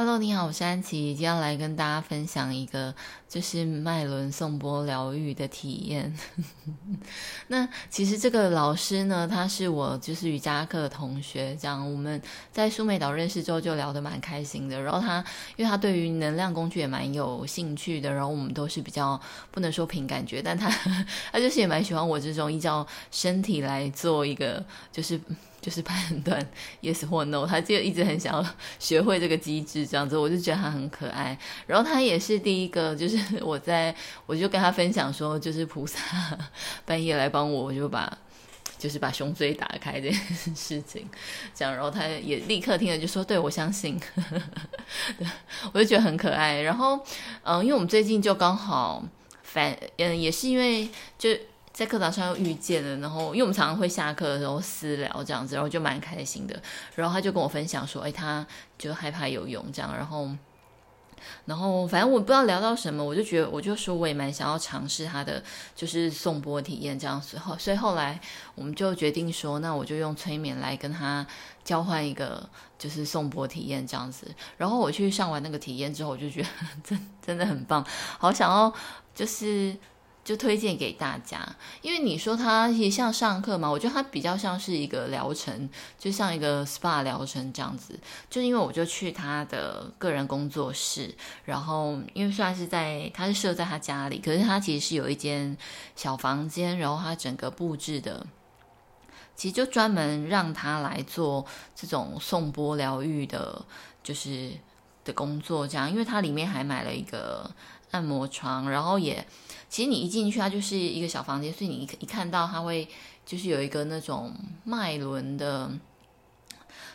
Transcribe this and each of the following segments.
Hello，你好，我是安琪，今天来跟大家分享一个就是脉轮颂钵疗愈的体验。那其实这个老师呢，他是我就是瑜伽课的同学，这样我们在苏梅岛认识之后就聊得蛮开心的。然后他因为他对于能量工具也蛮有兴趣的，然后我们都是比较不能说凭感觉，但他 他就是也蛮喜欢我这种依照身体来做一个就是。就是判 断 yes 或 no，他就一直很想要学会这个机制，这样子我就觉得他很可爱。然后他也是第一个，就是 我在我就跟他分享说，就是菩萨 半夜来帮我，我就把就是把胸椎打开这件事情，这样，然后他也立刻听了就说，对，我相信，对，我就觉得很可爱。然后嗯，因为我们最近就刚好反嗯，也是因为就。在课堂上又遇见了，然后因为我们常常会下课的时候私聊这样子，然后就蛮开心的。然后他就跟我分享说，哎，他就害怕游泳这样，然后，然后反正我不知道聊到什么，我就觉得我就说我也蛮想要尝试他的就是颂钵体验这样子。后所以后来我们就决定说，那我就用催眠来跟他交换一个就是颂钵体验这样子。然后我去上完那个体验之后，我就觉得真 真的很棒，好想要就是。就推荐给大家，因为你说它也像上课嘛，我觉得它比较像是一个疗程，就像一个 SPA 疗程这样子。就因为我就去他的个人工作室，然后因为算是在，他是设在他家里，可是他其实是有一间小房间，然后他整个布置的，其实就专门让他来做这种颂钵疗愈的，就是的工作这样。因为它里面还买了一个按摩床，然后也。其实你一进去，它就是一个小房间，所以你一一看到，它会就是有一个那种脉轮的，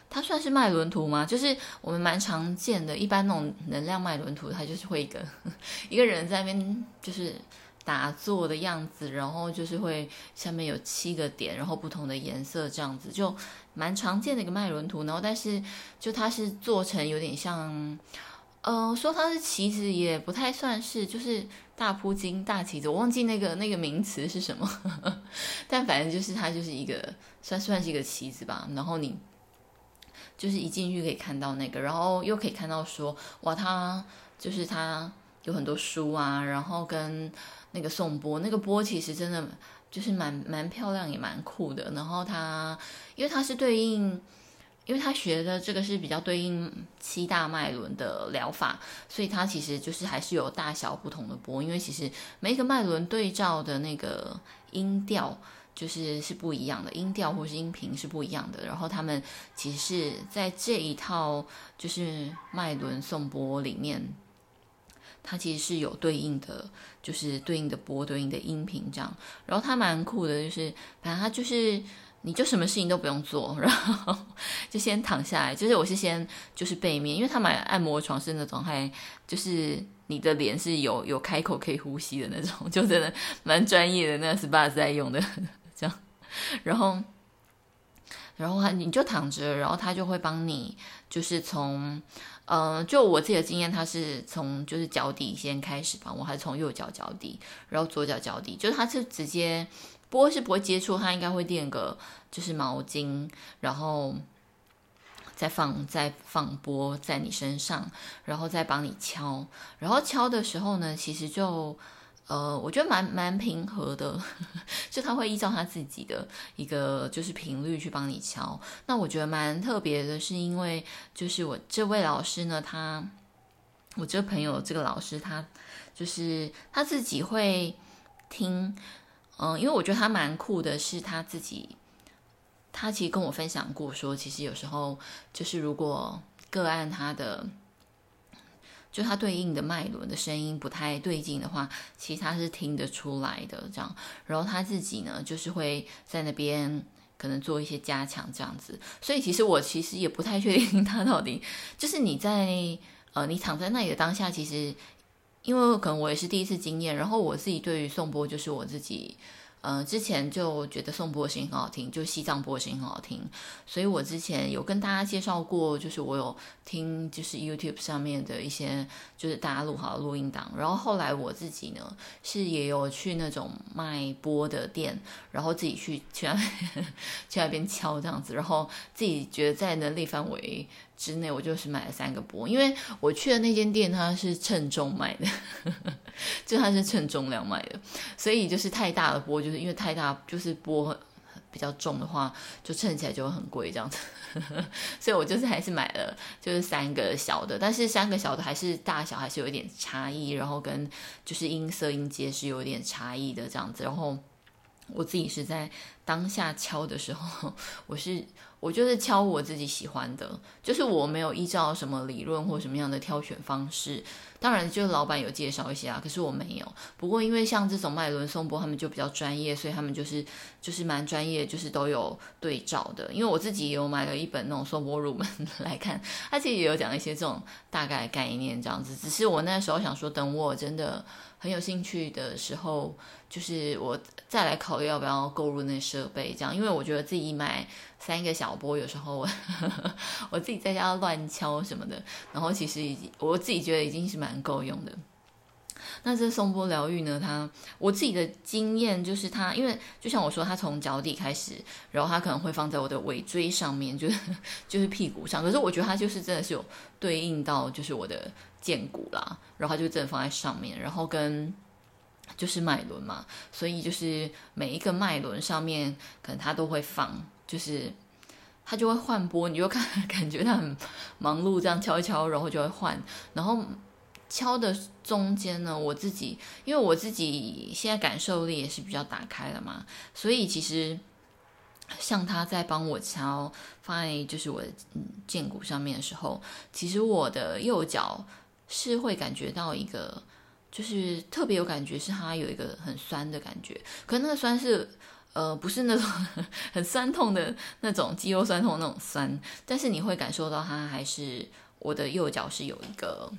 它算是脉轮图吗？就是我们蛮常见的，一般那种能量脉轮图，它就是会一个 一个人在那边就是打坐的样子，然后就是会下面有七个点，然后不同的颜色这样子，就蛮常见的一个脉轮图。然后但是就它是做成有点像。呃，说它是旗子也不太算是，就是大铺金大旗子，我忘记那个那个名词是什么，但反正就是它就是一个算算是一个旗子吧。然后你就是一进去可以看到那个，然后又可以看到说，哇，它就是它有很多书啊，然后跟那个颂钵，那个钵其实真的就是蛮蛮漂亮也蛮酷的。然后它因为它是对应。因为他学的这个是比较对应七大脉轮的疗法，所以他其实就是还是有大小不同的钵。因为其实每一个脉轮对照的那个音调就是是不一样的，音调或是音频是不一样的。然后他们其实是在这一套就是脉轮颂钵里面，它其实是有对应的，就是对应的波、对应的音频这样。然后它蛮酷的，就是反正它就是。你就什么事情都不用做，然后 就先躺下来。就是我是先就是背面，因为他买按摩床是那种还就是你的脸是有有开口可以呼吸的那种，就真的蛮专业的，那 SPA 在用的 这样。然后然后他你就躺着，然后他就会帮你就是从嗯、就我自己的经验，他是从就是脚底先开始帮我，还是从右脚脚底，然后左脚脚底，就是他是直接。钵是不会接触，他应该会垫个就是毛巾，然后再放再放波在你身上，然后再帮你敲。然后敲的时候呢，其实就呃，我觉得蛮蛮平和的，就他会依照他自己的一个就是频率去帮你敲。那我觉得蛮特别的，是因为就是我这位老师呢，他我这个朋友这个老师，他就是他自己会听。嗯，因为我觉得他蛮酷的，是他自己，他其实跟我分享过说，其实有时候就是如果个案他的，就他对应的脉轮的声音不太对劲的话，其实他是听得出来的，这样。然后他自己呢，就是会在那边可能做一些加强这样子。所以其实我其实也不太确定 他到底，就是你在呃你躺在那里的当下，其实。因为可能我也是第一次经验，然后我自己对于颂钵就是我自己，呃，之前就觉得颂钵的声音很好听，就西藏钵的声音很好听，所以我之前有跟大家介绍过，就是我有听就是 YouTube 上面的一些就是大家录好的录音档，然后后来我自己呢是也有去那种卖钵的店，然后自己去去那边 去那边敲这样子，然后自己觉得在能力范围之内，我就是买了三个波，因为我去的那间店它是称重卖的，就它是称重量卖的，所以就是太大的波，就是因为太大，就是波比较重的话，就称起来就会很贵这样子，所以我就是还是买了就是三个小的，但是三个小的还是大小还是有一点差异，然后跟就是音色音阶是有点差异的这样子，然后我自己是在当下敲的时候，我是。我就是敲我自己喜欢的，就是我没有依照什么理论或什么样的挑选方式。当然，就是老板有介绍一些啊，可是我没有。不过，因为像这种脉轮颂钵，他们就比较专业，所以他们就是就是蛮专业，就是都有对照的。因为我自己也有买了一本那种颂钵入门 来看，他其实也有讲一些这种大概概念这样子。只是我那时候想说，等我真的很有兴趣的时候，就是我再来考虑要不要购入那设备这样，因为我觉得自己买。三个小波，有时候我 我自己在家乱敲什么的，然后其实已经我自己觉得已经是蛮够用的。那这颂钵疗愈呢？它我自己的经验就是它，因为就像我说，它从脚底开始，然后它可能会放在我的尾椎上面，就是就是屁股上。可是我觉得它就是真的是有对应到就是我的荐骨啦，然后它就真的放在上面，然后跟就是脉轮嘛，所以就是每一个脉轮上面可能它都会放。就是它就会换波，你就看 感觉它很忙碌，这样敲一敲，然后就会换。然后敲的中间呢，我自己因为我自己现在感受力也是比较打开了嘛，所以其实像他在帮我敲放在就是我的荐骨上面的时候，其实我的右脚是会感觉到一个就是特别有感觉，是它有一个很酸的感觉，可那个酸是。呃，不是那种 很酸痛的那种肌肉酸痛那种酸，但是你会感受到它还是我的右脚是有一个，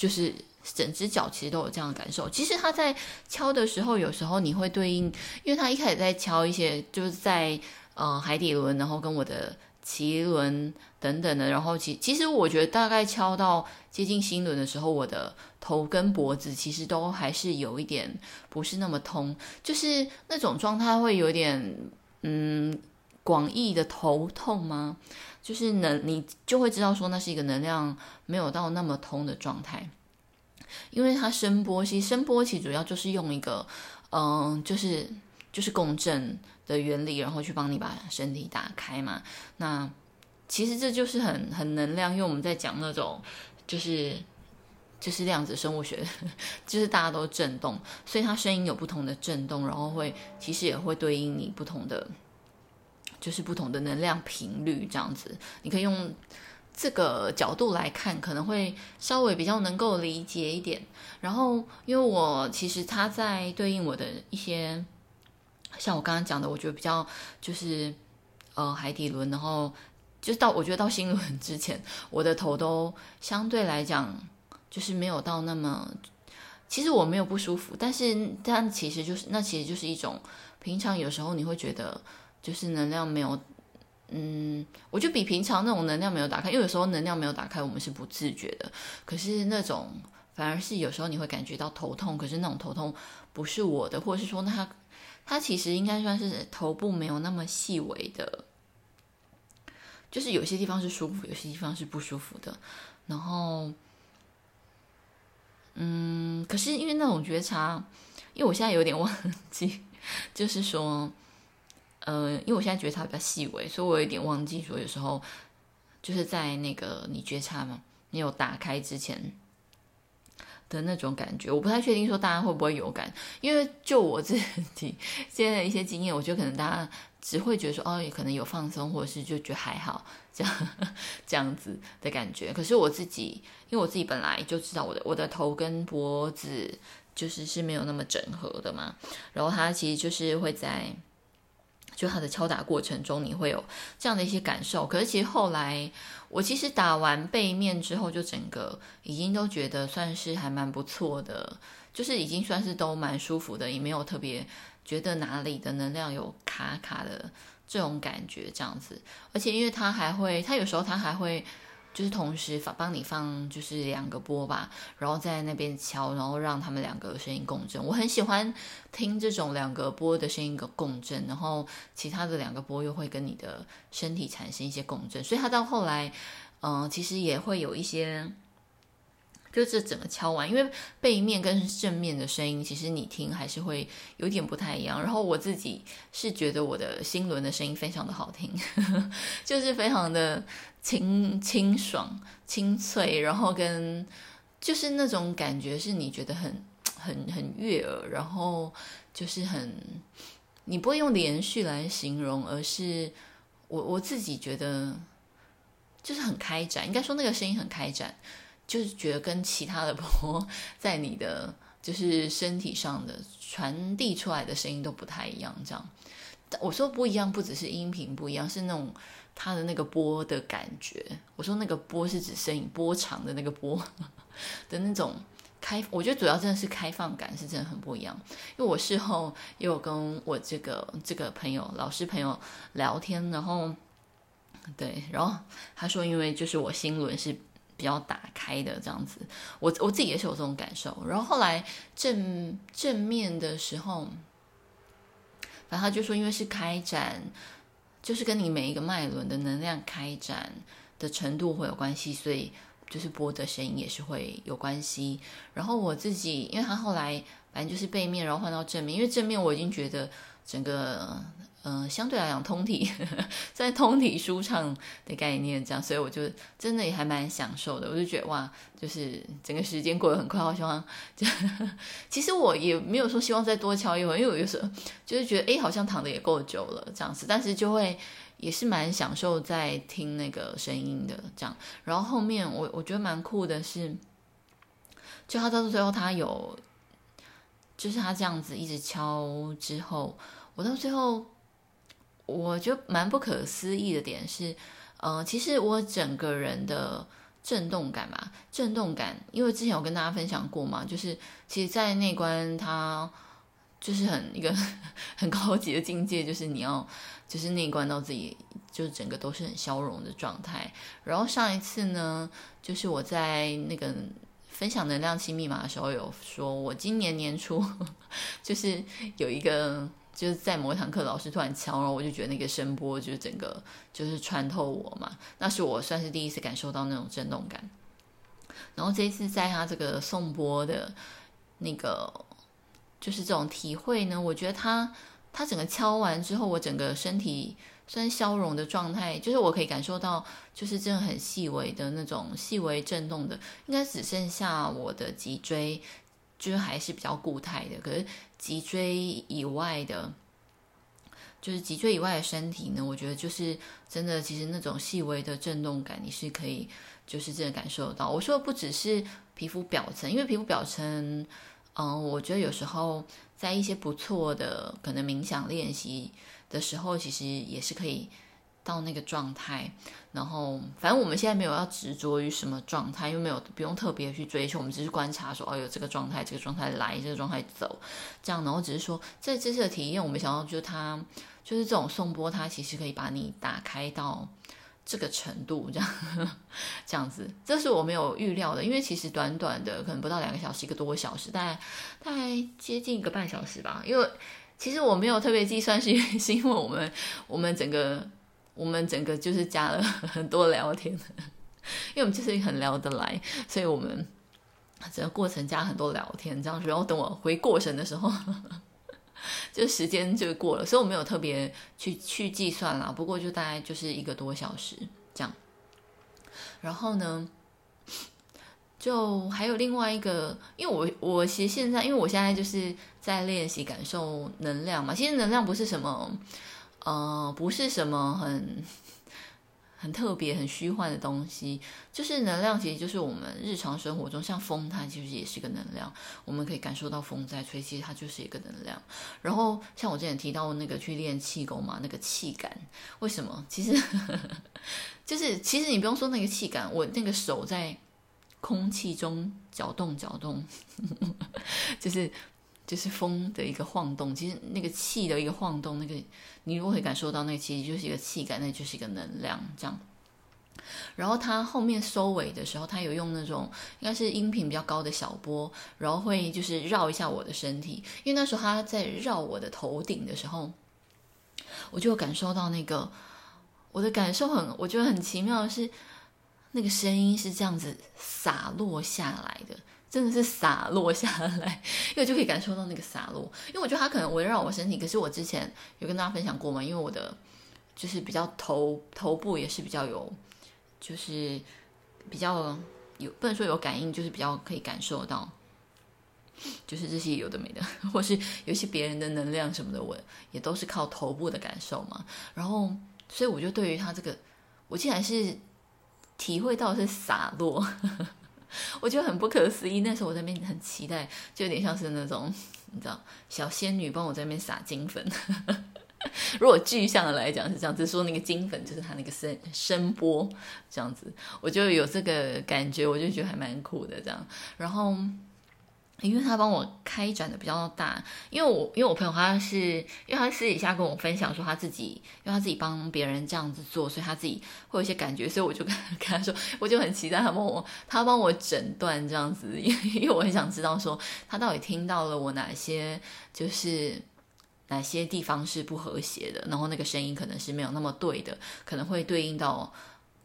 就是整只脚其实都有这样的感受。其实它在敲的时候，有时候你会对应，因为它一开始在敲一些，就是在呃海底轮，然后跟我的。脐轮等等的，然后其其实我觉得大概敲到接近心轮的时候，我的头跟脖子其实都还是有一点不是那么通，就是那种状态会有点嗯广义的头痛吗？就是能你就会知道说那是一个能量没有到那么通的状态，因为它声波，其实声波其实主要就是用一个嗯就是就是共振。的原理，然后去帮你把身体打开嘛。那其实这就是很很能量，因为我们在讲那种就是就是量子生物学，就是大家都震动，所以它声音有不同的震动，然后会其实也会对应你不同的就是不同的能量频率这样子。你可以用这个角度来看，可能会稍微比较能够理解一点。然后因为我其实它在对应我的一些。像我刚刚讲的，我觉得比较就是，呃，海底轮，然后就到我觉得到心轮之前，我的头都相对来讲就是没有到那么，其实我没有不舒服，但是但其实就是那其实就是一种平常有时候你会觉得就是能量没有，嗯，我觉得比平常那种能量没有打开，因为有时候能量没有打开，我们是不自觉的，可是那种反而是有时候你会感觉到头痛，可是那种头痛不是我的，或者是说那他。它其实应该算是头部没有那么细微的，就是有些地方是舒服，有些地方是不舒服的。然后，嗯，可是因为那种觉察，因为我现在有点忘记，就是说，呃，因为我现在觉察比较细微，所以我有点忘记说，有时候就是在那个你觉察嘛，你有打开之前。的那种感觉，我不太确定说大家会不会有感，因为就我自己现在的一些经验，我觉得可能大家只会觉得说哦，可能有放松，或者是就觉得还好这样这样子的感觉。可是我自己，因为我自己本来就知道我的我的头跟脖子就是是没有那么整合的嘛，然后它其实就是会在。就他的敲打过程中，你会有这样的一些感受。可是其实后来，我其实打完背面之后，就整个已经都觉得算是还蛮不错的，就是已经算是都蛮舒服的，也没有特别觉得哪里的能量有卡卡的这种感觉这样子。而且因为他还会，他有时候他还会。就是同时放帮你放，就是两个波吧，然后在那边敲，然后让他们两个声音共振。我很喜欢听这种两个波的声音的共振，然后其他的两个波又会跟你的身体产生一些共振。所以他到后来，嗯、其实也会有一些。就这整个敲完，因为背面跟正面的声音，其实你听还是会有点不太一样。然后我自己是觉得我的心轮的声音非常的好听，呵 呵就是非常的清清爽、清脆，然后跟就是那种感觉是你觉得很 很很悦耳，然后就是很你不会用连续来形容，而是我我自己觉得就是很开展，应该说那个声音很开展。就是觉得跟其他的波 在你的就是身体上的传递出来的声音都不太一样，这样。我说不一样，不只是音频不一样，是那种它的那个波的感觉。我说那个波是指声音波长的那个波 的那种开，我觉得主要真的是开放感是真的很不一样。因为我事后也有跟我这个这个朋友老师朋友聊天，然后对，然后他说，因为就是我心轮是。比较打开的这样子，我我自己也是有这种感受。然后后来正正面的时候，反正他就说，因为是开展，就是跟你每一个脉轮的能量开展的程度会有关系，所以就是波的声音也是会有关系。然后我自己，因为他后来反正就是背面，然后换到正面，因为正面我已经觉得整个。嗯、呃，相对来讲，通体 在通体舒畅的概念这样，所以我就真的也还蛮享受的。我就觉得哇，就是整个时间过得很快，好希望就其实我也没有说希望再多敲一会，因为我有时候就是觉得哎，好像躺的也够久了这样子，但是就会也是蛮享受在听那个声音的这样。然后后面我我觉得蛮酷的是，就他到最后他有，就是他这样子一直敲之后，我到最后。我觉得蛮不可思议的点是，呃，其实我整个人的震动感嘛，震动感，因为之前有跟大家分享过嘛，就是其实，在内观它就是很一个 很高级的境界，就是你要就是内观到自己，就整个都是很消融的状态。然后上一次呢，就是我在那个分享能量七密码的时候，有说我今年年初 就是有一个。就是在某一堂课，老师突然敲，然后我就觉得那个声波就是整个就是穿透我嘛，那是我算是第一次感受到那种震动感。然后这一次在他这个颂钵的那个就是这种体会呢，我觉得他他整个敲完之后，我整个身体虽然消融的状态，就是我可以感受到，就是真的很细微的那种细微震动的，应该只剩下我的脊椎。就是还是比较固态的，可是脊椎以外的，就是脊椎以外的身体呢，我觉得就是真的，其实那种细微的震动感，你是可以就是真的感受到。我说的不只是皮肤表层，因为皮肤表层，嗯，我觉得有时候在一些不错的可能冥想练习的时候，其实也是可以。到那个状态，然后反正我们现在没有要执着于什么状态，又没有不用特别去追求，我们只是观察说，哦，有这个状态，这个状态来，这个状态走，这样，然后只是说，在这次的体验，我们想要就是它，就是这种颂钵，它其实可以把你打开到这个程度，这样 这样子，这是我没有预料的，因为其实短短的可能不到两个小时，一个多小时，大概大概接近一个半小时吧，因为其实我没有特别计算是，是因为我们我们整个。我们整个就是加了很多聊天，因为我们就是很聊得来，所以我们整个过程加很多聊天，这样，然后等我回过神的时候，就时间就过了，所以我没有特别去去计算啦。不过就大概就是一个多小时这样。然后呢，就还有另外一个，因为我我其实现在，因为我现在就是在练习感受能量嘛，其实能量不是什么。呃，不是什么很很特别、很虚幻的东西，就是能量，其实就是我们日常生活中，像风，它其实也是一个能量，我们可以感受到风在吹，其实它就是一个能量。然后，像我之前提到那个去练气功嘛，那个气感，为什么？其实 就是，其实你不用说那个气感，我那个手在空气中搅动、搅动，就是。就是风的一个晃动，其实那个气的一个晃动，那个你如果可以感受到，那其实就是一个气感，那就是一个能量这样。然后他后面收尾的时候，他有用那种应该是音频比较高的小波，然后会就是绕一下我的身体，因为那时候他在绕我的头顶的时候，我就感受到那个我的感受很，我觉得很奇妙的是，那个声音是这样子洒落下来的，真的是洒落下来，因为就可以感受到那个洒落。因为我觉得它可能围绕我身体，可是我之前有跟大家分享过嘛，因为我的就是比较头头部也是比较有，就是比较有不能说有感应，就是比较可以感受到，就是这些有的没的，或是有些别人的能量什么的，我也都是靠头部的感受嘛。然后，所以我就对于它这个，我竟然是。体会到是洒落，我觉得很不可思议。那时候我在那边很期待，就有点像是那种你知道小仙女帮我在那边撒金粉。如果具象的来讲是这样子，说那个金粉就是它那个声声波这样子，我就有这个感觉，我就觉得还蛮酷的这样。然后。因为他帮我开展的比较大，因为我因为我朋友他是，因为他私底下跟我分享说他自己，因为他自己帮别人这样子做，所以他自己会有一些感觉，所以我就跟 跟他说，我就很期待他帮我，他帮我诊断这样子，因 为因为我很想知道说他到底听到了我哪些，就是哪些地方是不和谐的，然后那个声音可能是没有那么对的，可能会对应到，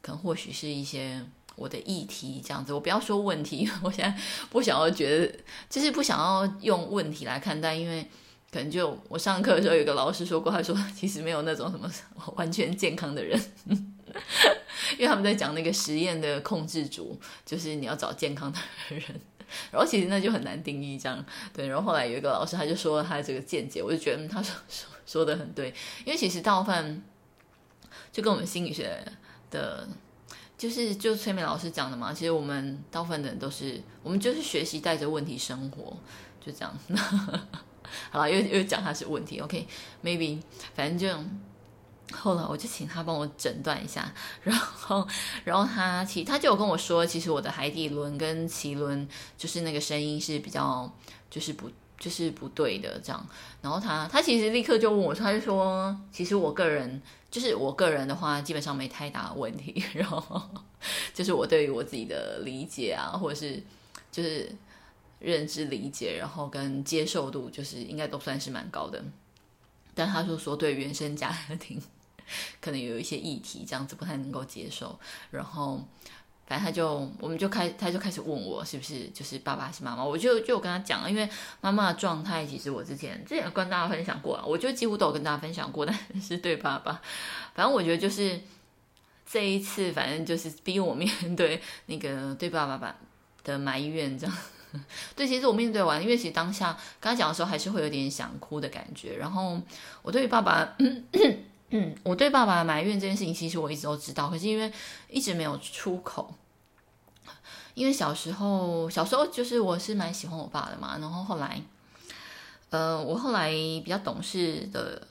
可能或许是一些。我的议题这样子，我不要说问题，我现在不想要觉得，就是不想要用问题来看待，因为可能就我上课的时候有个老师说过，他说其实没有那种什么完全健康的人，因为他们在讲那个实验的控制组，就是你要找健康的人，然后其实那就很难定义这样，对，然后后来有一个老师他就说他这个见解，我就觉得他说说说的很对，因为其实大部分就跟我们心理学的。就是就催眠老师讲的嘛，其实我们大部分的人都是，我们就是学习带着问题生活，就这样。好了，又又讲他是问题，OK，maybe，、反正就后来我就请他帮我诊断一下，然后然后他其他就有跟我说，其实我的海底轮跟脐轮就是那个声音是比较就是不就是不对的这样，然后他他其实立刻就问我，他就说，其实我个人。就是我个人的话，基本上没太大问题。然后就是我对于我自己的理解啊，或者是就是认知理解，然后跟接受度，就是应该都算是蛮高的。但他就说，对原生家庭 可能有一些议题，这样子不太能够接受。然后。反正他就，我们就开，他就开始问我是不是就是爸爸是妈妈，我就就跟他讲了，因为妈妈的状态其实我之前之前跟大家分享过啊，我就几乎都有跟大家分享过，但是对爸爸，反正我觉得就是这一次，反正就是逼我面对那个对爸爸爸的埋怨这样，对，其实我面对完，因为其实当下跟他讲的时候，还是会有点想哭的感觉，然后我对于爸爸。我对爸爸埋怨这件事情，其实我一直都知道，可是因为一直没有出口。因为小时候，小时候就是我是蛮喜欢我爸的嘛，然后后来，呃，我后来比较懂事的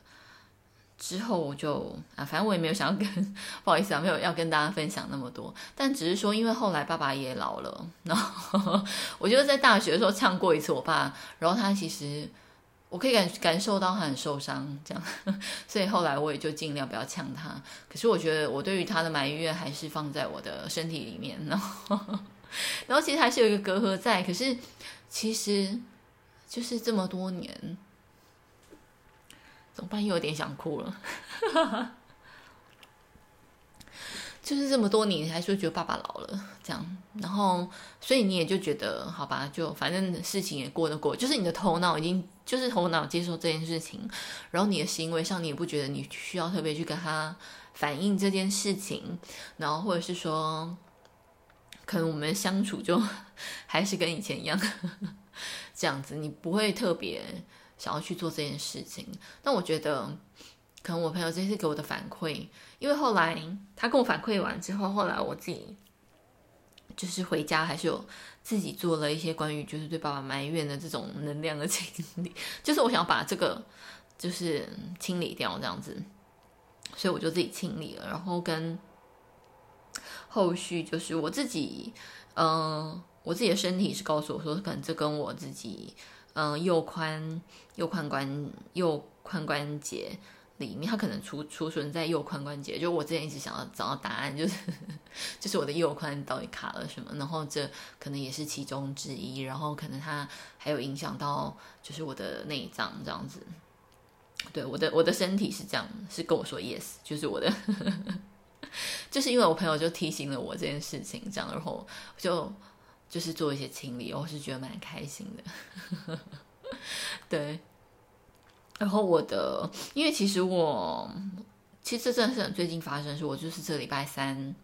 之后，我就啊，反正我也没有想要跟，不好意思啊，没有要跟大家分享那么多，但只是说，因为后来爸爸也老了，然后 我就在大学的时候呛过一次我爸，然后他其实。我可以感感受到他很受伤，这样，所以后来我也就尽量不要呛他。可是我觉得我对于他的埋怨还是放在我的身体里面，然后，然后其实还是有一个隔阂在。可是其实就是这么多年，怎么办？又有点想哭了。就是这么多年，你还说觉得爸爸老了这样，然后所以你也就觉得好吧，就反正事情也过得过，就是你的头脑已经就是头脑接受这件事情，然后你的行为上你也不觉得你需要特别去跟他反映这件事情，然后或者是说，可能我们相处就 还是跟以前一样 这样子，你不会特别想要去做这件事情。但我觉得。可能我朋友这次给我的反馈，因为后来他跟我反馈完之后，后来我自己就是回家还是有自己做了一些关于就是对爸爸埋怨的这种能量的 清理，就是我想把这个就是清理掉这样子，所以我就自己清理了，然后跟后续就是我自己，嗯、我自己的身体是告诉我说，可能这跟我自己，嗯、呃，右髋右髋关右髋关节。里面它可能储储存在右髋关节，就我之前一直想要找到答案，就是 就是我的右髋到底卡了什么，然后这可能也是其中之一，然后可能它还有影响到就是我的内脏这样子。对，我的我的身体是这样，是跟我说 yes，就是我的 就是因为我朋友就提醒了我这件事情，这样，然后就就是做一些清理，我是觉得蛮开心的。对，然后我的，因为其实我其实这真的是最近发生的事，我就是这礼拜三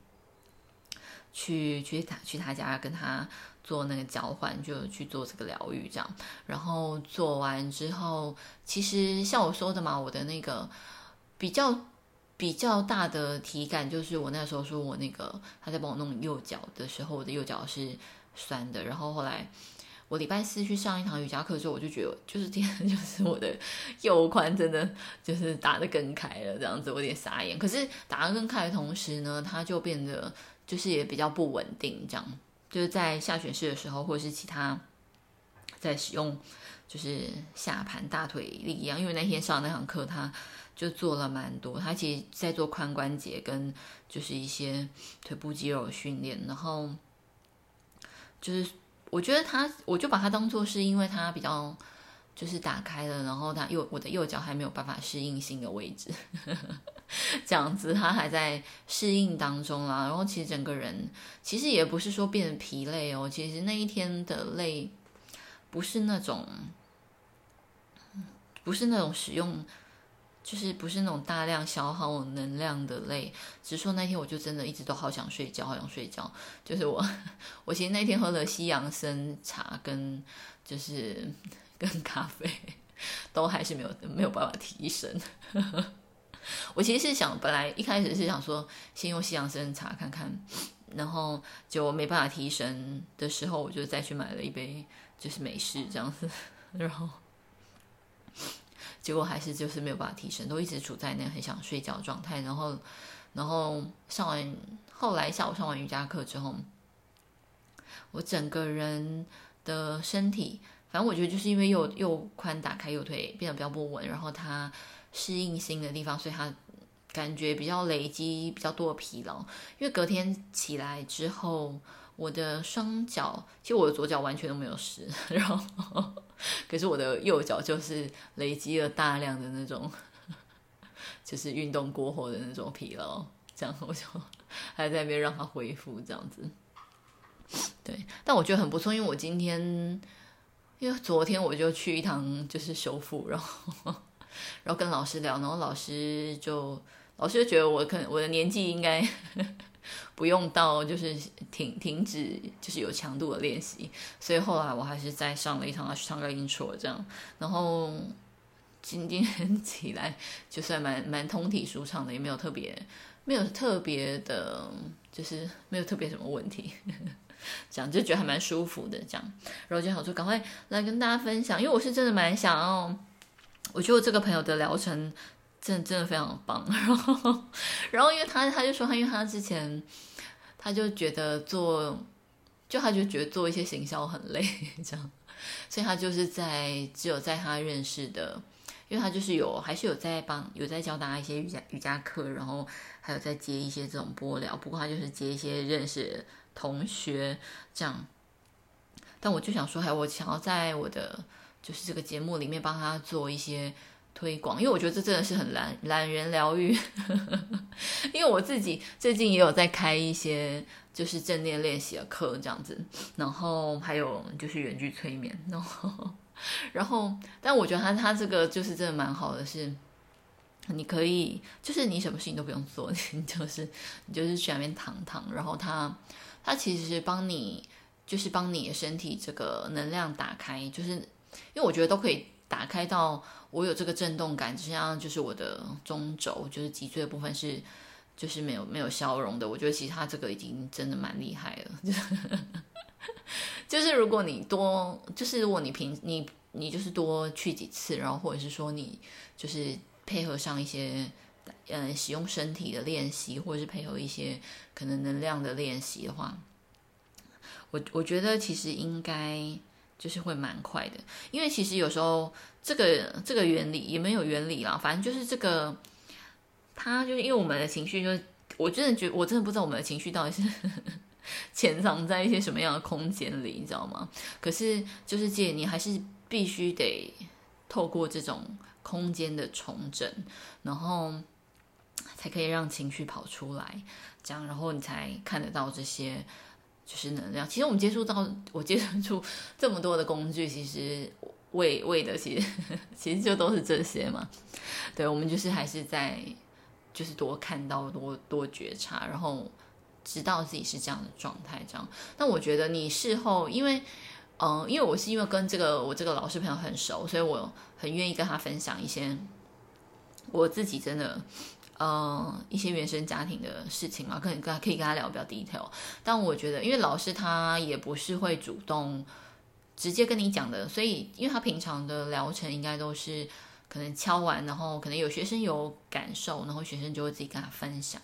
去去他去他家跟他做那个交换，就去做这个疗愈，这样，然后做完之后，其实像我说的嘛，我的那个比较。比较大的体感就是我那时候说我那个他在帮我弄右脚的时候，我的右脚是酸的。然后后来我礼拜四去上一堂瑜伽课之后，我就觉得就是天，就是我的右髋真的就是打得更开了，这样子我有点傻眼。可是打得更开的同时呢，它就变得就是也比较不稳定，这样就是在下犬式的时候，或者是其他在使用就是下盘大腿力一样，因为那天上那堂课他。就做了蛮多，他其实在做髋关节跟就是一些腿部肌肉的训练，然后就是我觉得他，我就把他当做是因为他比较就是打开了，然后他右我的右脚还没有办法适应新的位置，这样子他还在适应当中啦。然后其实整个人其实也不是说变得疲累哦，其实那一天的累不是那种不是那种使用。就是不是那种大量消耗能量的累，只是说那天我就真的一直都好想睡觉，好想睡觉。就是我，我其实那天喝了西洋参茶跟就是 跟咖啡，都还是没有没有办法提神。我其实是想，本来一开始是想说先用西洋参茶看看，然后就没办法提神的时候，我就再去买了一杯就是美式这样子，然后。结果还是就是没有办法提升，都一直处在那很想睡觉的状态。然后，然后上完后来下午上完瑜伽课之后，我整个人的身体，反正我觉得就是因为右右髋打开，右腿变得比较不稳，然后它适应新的地方，所以它感觉比较累积比较多的疲劳。因为隔天起来之后。我的双脚，其实我的左脚完全都没有湿，然后可是我的右脚就是累积了大量的那种，就是运动过后的那种疲劳，这样我就 还在那边让它恢复这样子。对，但我觉得很不错，因为我今天，因为昨天我就去一堂就是修复，然后然后跟老师聊，然后老师就老师就觉得我可能我的年纪应该。不用到就是停停止，就是有强度的练习，所以后来我还是再上了一堂去上个 intro 这样，然后今天 起来就算蛮蛮通体舒畅的，也没有特别没有特别的，就是没有特别什么问题，这样就觉得还蛮舒服的这样，然后就想说赶快来跟大家分享，因为我是真的蛮想要，我觉得这个朋友的疗程。真的真的非常棒，然后，然后因为他他就说他因为他之前他就觉得做，就他就觉得做一些行销很累 这样，所以他就是在只有在他认识的，因为他就是有还是有在帮有在教大家一些瑜伽瑜伽课，然后还有在接一些这种播疗，不过他就是接一些认识同学这样，但我就想说，还我想要在我的就是这个节目里面帮他做一些。推广，因为我觉得这真的是很懒懒人疗愈。因为我自己最近也有在开一些就是正念练习的课这样子，然后还有就是远距催眠，然后然后，但我觉得他他这个就是真的蛮好的是，是你可以就是你什么事情都不用做，你就是你就是去那边躺躺，然后他他其实是帮你就是帮你的身体这个能量打开，就是因为我觉得都可以。打开到我有这个震动感，就像就是我的中轴，就是脊椎的部分是就是没有没有消融的。我觉得其实他这个已经真的蛮厉害了。就 是就是如果你多，就是如果你平你你就是多去几次，然后或者是说你就是配合上一些嗯使用身体的练习，或者是配合一些可能能量的练习的话，我我觉得其实应该。就是会蛮快的，因为其实有时候这个这个原理也没有原理啦，反正就是这个，它就是因为我们的情绪就，就我真的觉得我真的不知道我们的情绪到底是 潜藏在一些什么样的空间里，你知道吗？可是就是姐，你还是必须得透过这种空间的重整，然后才可以让情绪跑出来，这样，然后你才看得到这些就是能量。其实我们接触到，我接触出这么多的工具，其实为为的，其实 其实就都是这些嘛。对，我们就是还是在就是多看到，多多觉察，然后知道自己是这样的状态，这样。那我觉得你事后，因为嗯，因为我是因为跟这个我这个老师朋友很熟，所以我很愿意跟他分享一些我自己真的。呃，一些原生家庭的事情嘛，可能跟可以跟他聊比较 detail。但我觉得，因为老师他也不是会主动直接跟你讲的，所以因为他平常的疗程应该都是可能敲完，然后可能有学生有感受，然后学生就会自己跟他分享。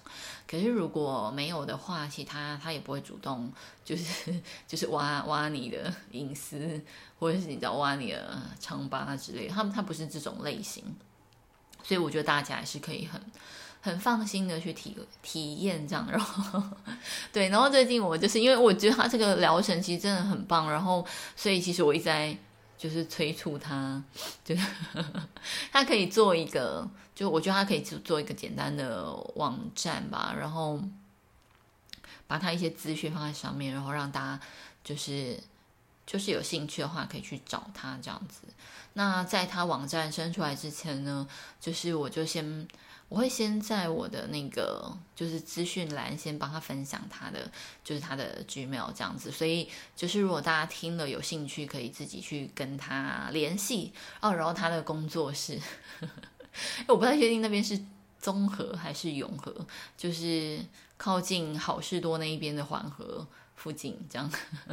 可是如果没有的话，其他他也不会主动，就是就是挖挖你的隐私，或者是你知道挖你的疮疤之类的。他他不是这种类型，所以我觉得大家还是可以很。很放心的去体体验这样，然后对，然后最近我就是因为我觉得他这个疗程其实真的很棒，然后所以其实我一直在就是催促他，就是 他可以做一个，就我觉得他可以做做一个简单的网站吧，然后把他一些资讯放在上面，然后让大家就是就是有兴趣的话可以去找他这样子。那在他网站生出来之前呢，就是我就先。我会先在我的那个就是资讯栏先帮他分享他的就是他的 Gmail 这样子，所以就是如果大家听了有兴趣，可以自己去跟他联系哦。然后他的工作室，我不太确定那边是中和还是永和，就是靠近好事多那一边的环河附近，这样，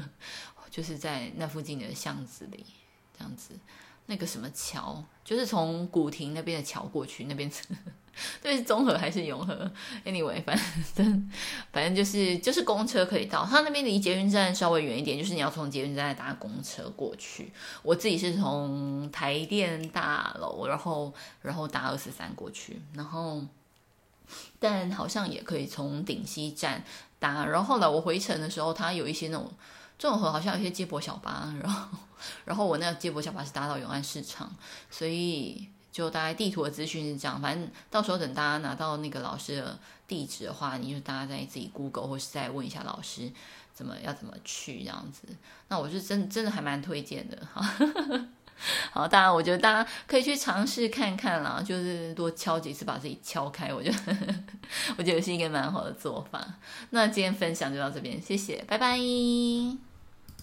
就是在那附近的巷子里这样子。那个什么桥，就是从古亭那边的桥过去，那边 对，是中和还是永和？Anyway，反正反正就是就是公车可以到，它那边离捷运站稍微远一点，就是你要从捷运站搭公车过去。我自己是从台电大楼，然后然后搭二十三过去，然后但好像也可以从顶溪站搭。然后后来我回程的时候，它有一些那种。中和好像有一些接驳小巴，然后，然后我那个接驳小巴是搭到永安市场，所以就大概地图的资讯是这样。反正到时候等大家拿到那个老师的地址的话，你就大家再自己 Google 或是再问一下老师怎么要怎么去这样子。那我是真真的还蛮推荐的哈。好，当然我觉得大家可以去尝试看看啦，就是多敲几次把自己敲开，我觉得我觉得是一个蛮好的做法。那今天分享就到这边，谢谢，拜拜。